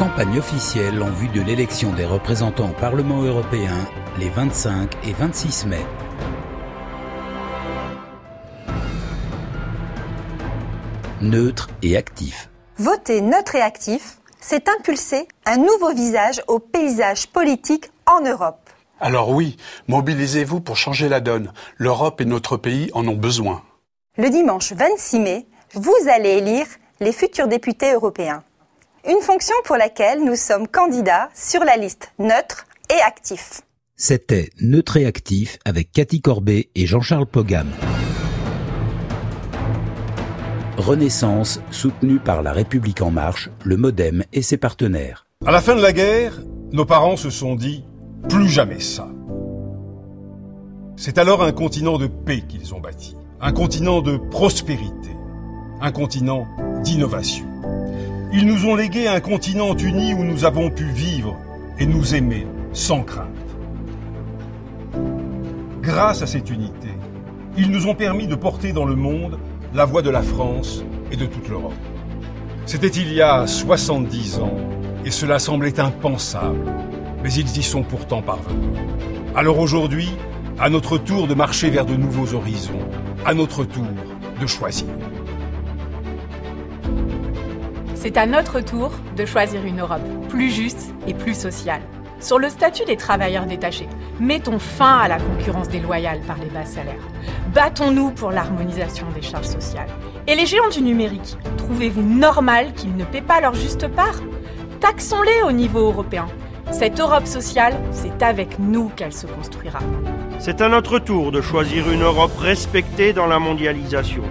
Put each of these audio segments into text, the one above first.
Campagne officielle en vue de l'élection des représentants au Parlement européen les 25 et 26 mai. Neutre et actif. Voter neutre et actif, c'est impulser un nouveau visage au paysage politique en Europe. Alors oui, mobilisez-vous pour changer la donne. L'Europe et notre pays en ont besoin. Le dimanche 26 mai, vous allez élire les futurs députés européens. Une fonction pour laquelle nous sommes candidats sur la liste neutre et actif. C'était Neutre et actif avec Cathy Corbet et Jean-Charles Pogam. Renaissance, soutenue par La République En Marche, le Modem et ses partenaires. À la fin de la guerre, nos parents se sont dit plus jamais ça. C'est alors un continent de paix qu'ils ont bâti, un continent de prospérité, un continent d'innovation. Ils nous ont légué un continent uni où nous avons pu vivre et nous aimer sans crainte. Grâce à cette unité, ils nous ont permis de porter dans le monde la voix de la France et de toute l'Europe. C'était il y a 70 ans, et cela semblait impensable, mais ils y sont pourtant parvenus. Alors aujourd'hui, à notre tour de marcher vers de nouveaux horizons, à notre tour de choisir. C'est à notre tour de choisir une Europe plus juste et plus sociale. Sur le statut des travailleurs détachés, mettons fin à la concurrence déloyale par les bas salaires. Battons-nous pour l'harmonisation des charges sociales. Et les géants du numérique, trouvez-vous normal qu'ils ne paient pas leur juste part? Taxons-les au niveau européen. Cette Europe sociale, c'est avec nous qu'elle se construira. C'est à notre tour de choisir une Europe respectée dans la mondialisation.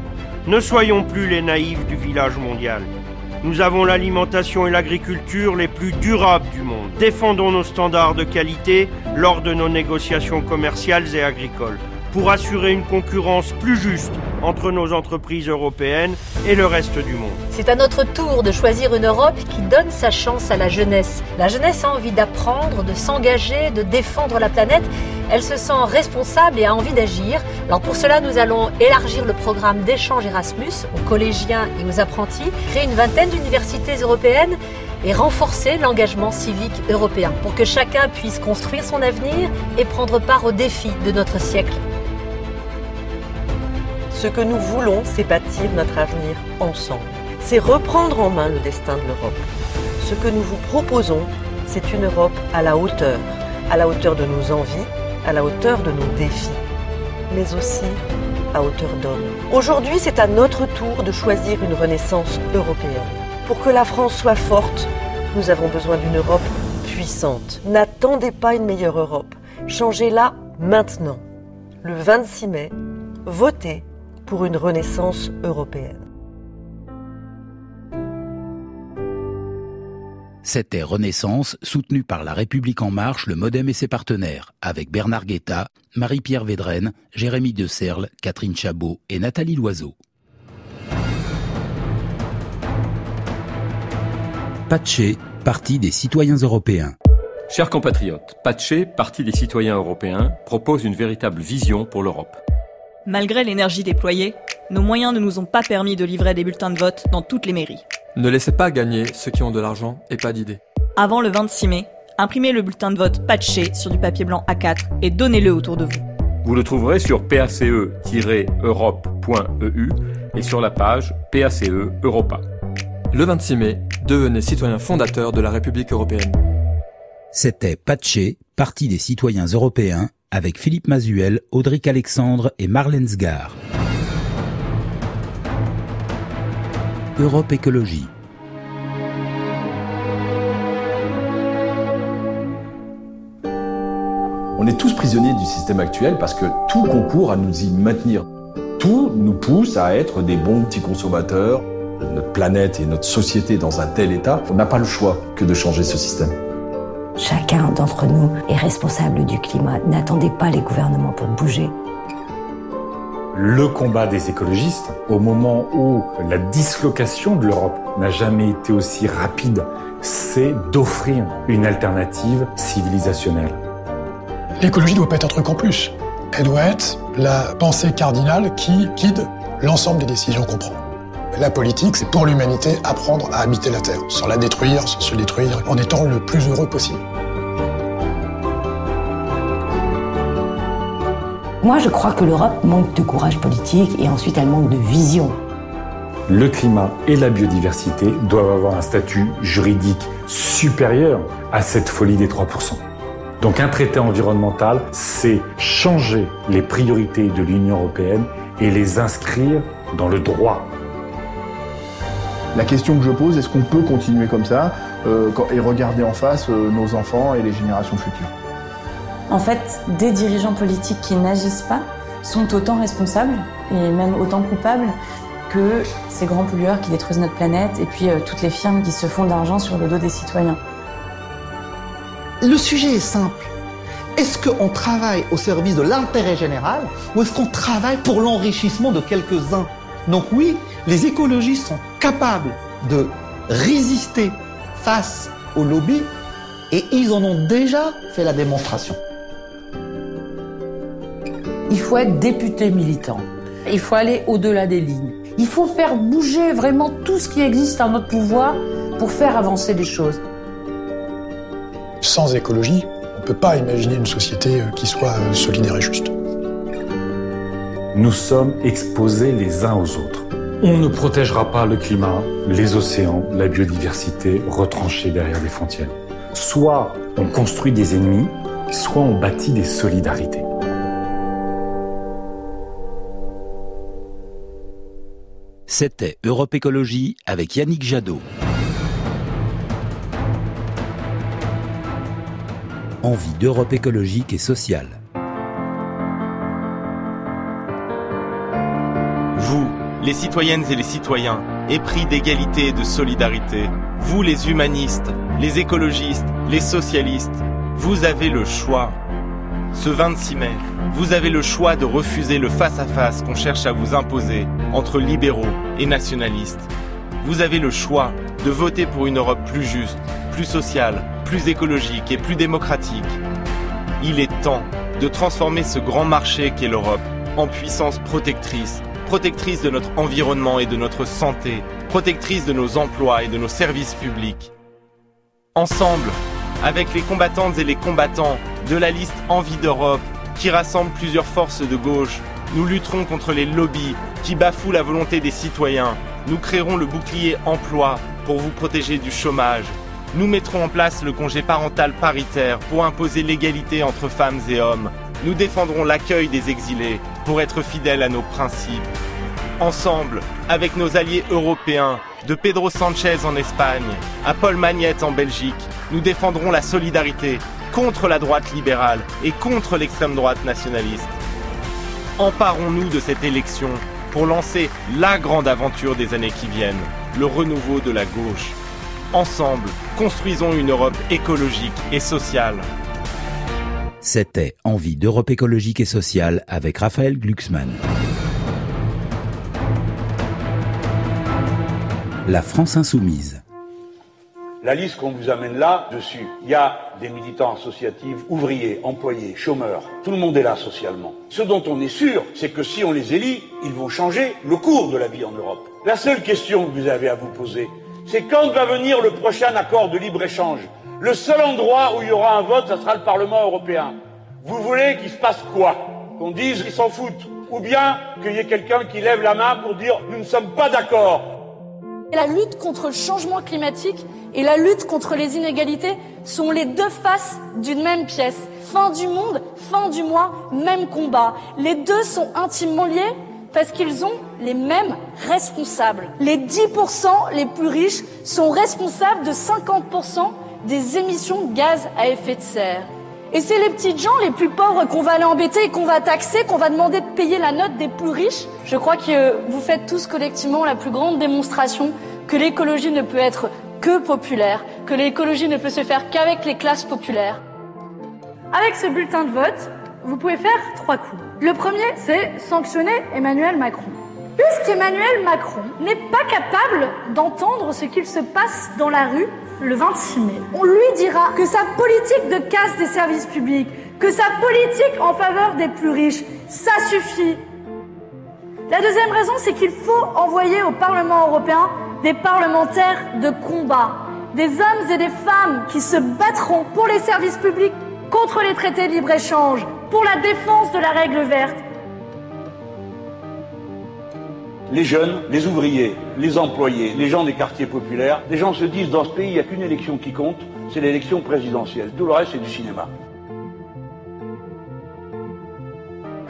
Ne soyons plus les naïfs du village mondial. Nous avons l'alimentation et l'agriculture les plus durables du monde. Défendons nos standards de qualité lors de nos négociations commerciales et agricoles pour assurer une concurrence plus juste entre nos entreprises européennes et le reste du monde. C'est à notre tour de choisir une Europe qui donne sa chance à la jeunesse. La jeunesse a envie d'apprendre, de s'engager, de défendre la planète. Elle se sent responsable et a envie d'agir. Alors pour cela, nous allons élargir le programme d'échange Erasmus aux collégiens et aux apprentis, créer une vingtaine d'universités européennes et renforcer l'engagement civique européen pour que chacun puisse construire son avenir et prendre part aux défis de notre siècle. Ce que nous voulons, c'est bâtir notre avenir ensemble. C'est reprendre en main le destin de l'Europe. Ce que nous vous proposons, c'est une Europe à la hauteur, à la hauteur de nos envies, à la hauteur de nos défis, mais aussi à hauteur d'homme. Aujourd'hui, c'est à notre tour de choisir une renaissance européenne. Pour que la France soit forte, nous avons besoin d'une Europe puissante. N'attendez pas une meilleure Europe. Changez-la maintenant. Le 26 mai, votez pour une renaissance européenne. C'était Renaissance, soutenue par La République En Marche, le Modem et ses partenaires, avec Bernard Guetta, Marie-Pierre Védrenne, Jérémy De Serle, Catherine Chabot et Nathalie Loiseau. Patché, Parti des citoyens européens. Chers compatriotes, Patché, Parti des citoyens européens, propose une véritable vision pour l'Europe. Malgré l'énergie déployée, nos moyens ne nous ont pas permis de livrer des bulletins de vote dans toutes les mairies. Ne laissez pas gagner ceux qui ont de l'argent et pas d'idées. Avant le 26 mai, imprimez le bulletin de vote patché sur du papier blanc A4 et donnez-le autour de vous. Vous le trouverez sur pace-europe.eu et sur la page PACE Europa. Le 26 mai, devenez citoyen fondateur de la République européenne. C'était Patché, Parti des citoyens européens, avec Philippe Mazuel, Audric Alexandre et Marlène Sgar. Europe Écologie. On est tous prisonniers du système actuel parce que tout concourt à nous y maintenir. Tout nous pousse à être des bons petits consommateurs. Notre planète et notre société dans un tel état, on n'a pas le choix que de changer ce système. Chacun d'entre nous est responsable du climat. N'attendez pas les gouvernements pour bouger. Le combat des écologistes, au moment où la dislocation de l'Europe n'a jamais été aussi rapide, c'est d'offrir une alternative civilisationnelle. L'écologie ne doit pas être un truc en plus. Elle doit être la pensée cardinale qui guide l'ensemble des décisions qu'on prend. La politique, c'est pour l'humanité apprendre à habiter la Terre, sans la détruire, sans se détruire, en étant le plus heureux possible. Moi, je crois que l'Europe manque de courage politique et ensuite elle manque de vision. Le climat et la biodiversité doivent avoir un statut juridique supérieur à cette folie des 3%. Donc un traité environnemental, c'est changer les priorités de l'Union européenne et les inscrire dans le droit. La question que je pose, est-ce qu'on peut continuer comme ça euh, et regarder en face euh, nos enfants et les générations futures? En fait, des dirigeants politiques qui n'agissent pas sont autant responsables et même autant coupables que ces grands pollueurs qui détruisent notre planète et puis euh, toutes les firmes qui se font de l'argent sur le dos des citoyens. Le sujet est simple. Est-ce qu'on travaille au service de l'intérêt général ou est-ce qu'on travaille pour l'enrichissement de quelques-uns? Donc oui, les écologistes sont capables de résister face aux lobbies et ils en ont déjà fait la démonstration. Il faut être député militant. Il faut aller au-delà des lignes. Il faut faire bouger vraiment tout ce qui existe en notre pouvoir pour faire avancer les choses. Sans écologie, on ne peut pas imaginer une société euh, qui soit euh, solidaire et juste. Nous sommes exposés les uns aux autres. On ne protégera pas le climat, les océans, la biodiversité retranchés derrière des frontières. Soit on construit des ennemis, soit on bâtit des solidarités. C'était Europe Écologie avec Yannick Jadot. Envie d'Europe écologique et sociale. Les citoyennes et les citoyens, épris d'égalité et de solidarité, vous les humanistes, les écologistes, les socialistes, vous avez le choix. Ce 26 mai, vous avez le choix de refuser le face-à-face qu'on cherche à vous imposer entre libéraux et nationalistes. Vous avez le choix de voter pour une Europe plus juste, plus sociale, plus écologique et plus démocratique. Il est temps de transformer ce grand marché qu'est l'Europe en puissance protectrice, protectrice de notre environnement et de notre santé, protectrice de nos emplois et de nos services publics. Ensemble, avec les combattantes et les combattants de la liste Envie d'Europe, qui rassemble plusieurs forces de gauche, nous lutterons contre les lobbies qui bafouent la volonté des citoyens. Nous créerons le bouclier emploi pour vous protéger du chômage. Nous mettrons en place le congé parental paritaire pour imposer l'égalité entre femmes et hommes. Nous défendrons l'accueil des exilés pour être fidèles à nos principes. Ensemble, avec nos alliés européens, de Pedro Sanchez en Espagne à Paul Magnette en Belgique, nous défendrons la solidarité contre la droite libérale et contre l'extrême droite nationaliste. Emparons-nous de cette élection pour lancer la grande aventure des années qui viennent, le renouveau de la gauche. Ensemble, construisons une Europe écologique et sociale. C'était Envie d'Europe écologique et sociale avec Raphaël Glucksmann. La France insoumise. La liste qu'on vous amène là, dessus, il y a des militants associatifs, ouvriers, employés, chômeurs. Tout le monde est là socialement. Ce dont on est sûr, c'est que si on les élit, ils vont changer le cours de la vie en Europe. La seule question que vous avez à vous poser, c'est quand va venir le prochain accord de libre-échange? Le seul endroit où il y aura un vote, ce sera le Parlement européen. Vous voulez qu'il se passe quoi? Qu'on dise qu'ils s'en foutent Ou bien qu'il y ait quelqu'un qui lève la main pour dire nous ne sommes pas d'accord la lutte contre le changement climatique et la lutte contre les inégalités sont les deux faces d'une même pièce. Fin du monde, fin du mois, même combat. Les deux sont intimement liés parce qu'ils ont les mêmes responsables. Les 10% les plus riches sont responsables de 50% des émissions de gaz à effet de serre. Et c'est les petites gens les plus pauvres qu'on va aller embêter et qu'on va taxer, qu'on va demander de payer la note des plus riches. Je crois que vous faites tous collectivement la plus grande démonstration que l'écologie ne peut être que populaire, que l'écologie ne peut se faire qu'avec les classes populaires. Avec ce bulletin de vote, vous pouvez faire trois coups. Le premier, c'est sanctionner Emmanuel Macron. Puisqu'Emmanuel Macron n'est pas capable d'entendre ce qu'il se passe dans la rue le 26 mai. On lui dira que sa politique de casse des services publics, que sa politique en faveur des plus riches, ça suffit. La deuxième raison, c'est qu'il faut envoyer au Parlement européen des parlementaires de combat, des hommes et des femmes qui se battront pour les services publics, contre les traités de libre-échange, pour la défense de la règle verte. Les jeunes, les ouvriers, les employés, les gens des quartiers populaires, les gens se disent dans ce pays, il n'y a qu'une élection qui compte, c'est l'élection présidentielle. Tout le reste, c'est du cinéma.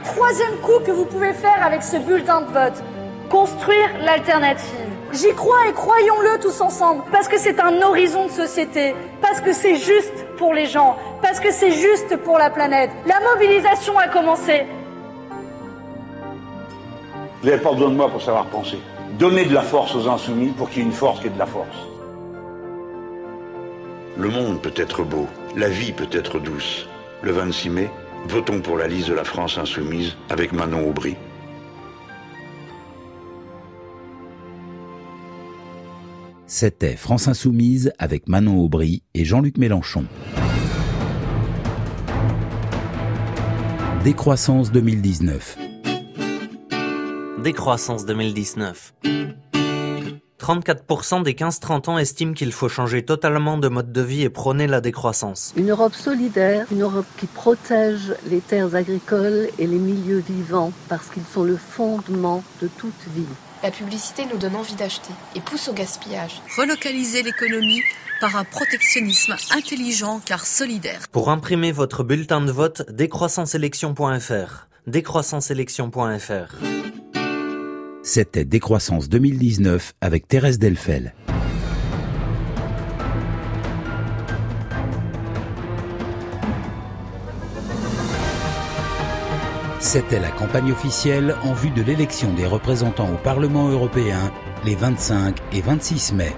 Troisième coup que vous pouvez faire avec ce bulletin de vote, construire l'alternative. J'y crois et croyons-le tous ensemble, parce que c'est un horizon de société, parce que c'est juste pour les gens, parce que c'est juste pour la planète. La mobilisation a commencé. Vous n'avez pas besoin de moi pour savoir penser. Donnez de la force aux insoumis pour qu'il y ait une force qui ait de la force. Le monde peut être beau, la vie peut être douce. Le 26 mai, votons pour la liste de la France insoumise avec Manon Aubry. C'était France Insoumise avec Manon Aubry et Jean-Luc Mélenchon. Décroissance 2019. Décroissance 2019. 34% des 15-30 ans estiment qu'il faut changer totalement de mode de vie et prôner la décroissance. Une Europe solidaire, une Europe qui protège les terres agricoles et les milieux vivants parce qu'ils sont le fondement de toute vie. La publicité nous donne envie d'acheter et pousse au gaspillage. Relocaliser l'économie par un protectionnisme intelligent car solidaire. Pour imprimer votre bulletin de vote, décroissanceélection.fr. Décroissanceélection.fr. C'était Décroissance 2019 avec Thérèse Delfel. C'était la campagne officielle en vue de l'élection des représentants au Parlement européen les 25 et 26 mai.